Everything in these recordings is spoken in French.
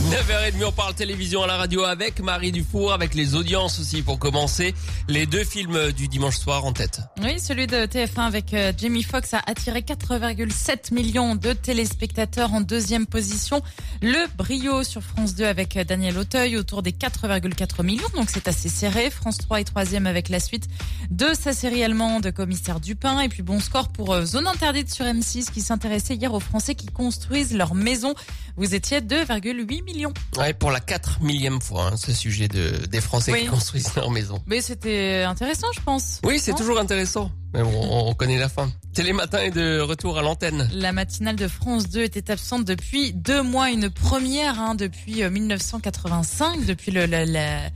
9h30, on parle télévision à la radio avec Marie Dufour, avec les audiences aussi pour commencer. Les deux films du dimanche soir en tête. Oui, celui de TF1 avec euh, Jamie Foxx a attiré 4,7 millions de téléspectateurs en deuxième position. Le Brio sur France 2 avec euh, Daniel Auteuil autour des 4,4 millions, donc c'est assez serré. France 3 est troisième avec la suite de sa série allemande Commissaire Dupin. Et puis bon score pour euh, Zone Interdite sur M6 qui s'intéressait hier aux Français qui construisent leur maison. Vous étiez 2,8 millions. Ouais, pour la 4 millième fois, hein, ce sujet de, des Français Oui. qui construisent leur maison. Mais c'était intéressant, je pense. Oui, c'est toujours intéressant. Mais bon, on, on connaît la fin. Télématin est de retour à l'antenne. La matinale de France 2 était absente depuis deux mois, une première hein, depuis euh, 1985, depuis le, la,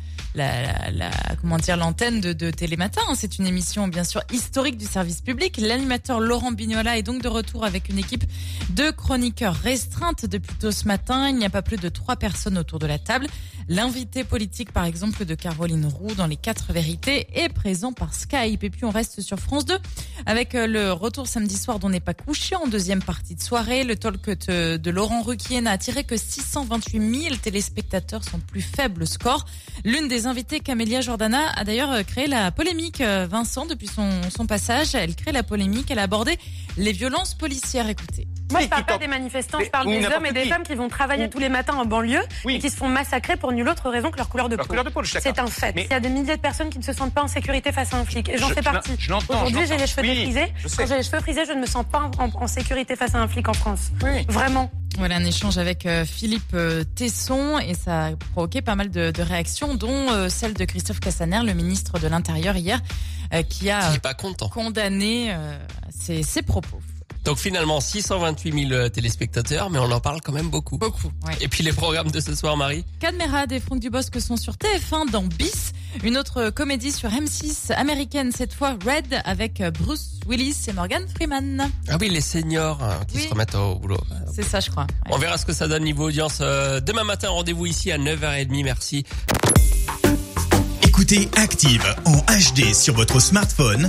comment dire l'antenne de, de Télématin. C'est une émission bien sûr historique du service public. L'animateur Laurent Bignola est donc de retour avec une équipe de chroniqueurs restreinte depuis tôt ce matin. Il n'y a pas plus de trois personnes autour de la table. L'invité politique, par exemple, de Caroline Roux dans les quatre vérités est présent par Skype. Et puis on reste sur France 2 avec euh, le retour samedi soir d'On n'est pas couché en deuxième partie de soirée. Le talk de, de Laurent Ruquier n'a attiré que 628 000 téléspectateurs, son plus faible score. L'une des invitées, Camélia Jordana, a d'ailleurs euh, créé la polémique. euh, Vincent, depuis son, son passage, elle crée la polémique. Elle a abordé les violences policières. Écoutez. Moi, je parle qui pas des manifestants, je parle des hommes et des qui. femmes qui vont travailler Ou- tous les matins en banlieue Oui. et qui se font massacrer pour nulle autre raison que leur couleur de Leur peau. C'est un fait. Mais- Il y a des milliers de personnes qui ne se sentent pas en sécurité face à un flic. Et j'en Je- fais partie. Aujourd'hui, j'ai les cheveux sais. Quand j'ai les cheveux frisés, je ne me sens pas en, en sécurité face à un flic en France. Oui. Vraiment. Voilà un échange avec euh, Philippe euh, Tesson et ça a provoqué pas mal de, de réactions, dont euh, celle de Christophe Cassaner, le ministre de l'Intérieur hier, qui a pas condamné ses, ses propos. Donc finalement, 628 000 téléspectateurs, mais on en parle quand même beaucoup. Beaucoup. Ouais. Et puis les programmes de ce soir, Marie? Cadmerade et Franck Dubosc sont sur TF1 dans Bis, une autre comédie sur M6 américaine cette fois Red avec euh, Bruce Willis et Morgan Freeman. Ah oui, les seniors hein, qui Oui. se remettent au boulot. C'est ça, je crois. Ouais. On verra ce que ça donne niveau audience. euh, demain matin, rendez-vous ici à 9h30. Merci. Écoutez Active en HD sur votre smartphone,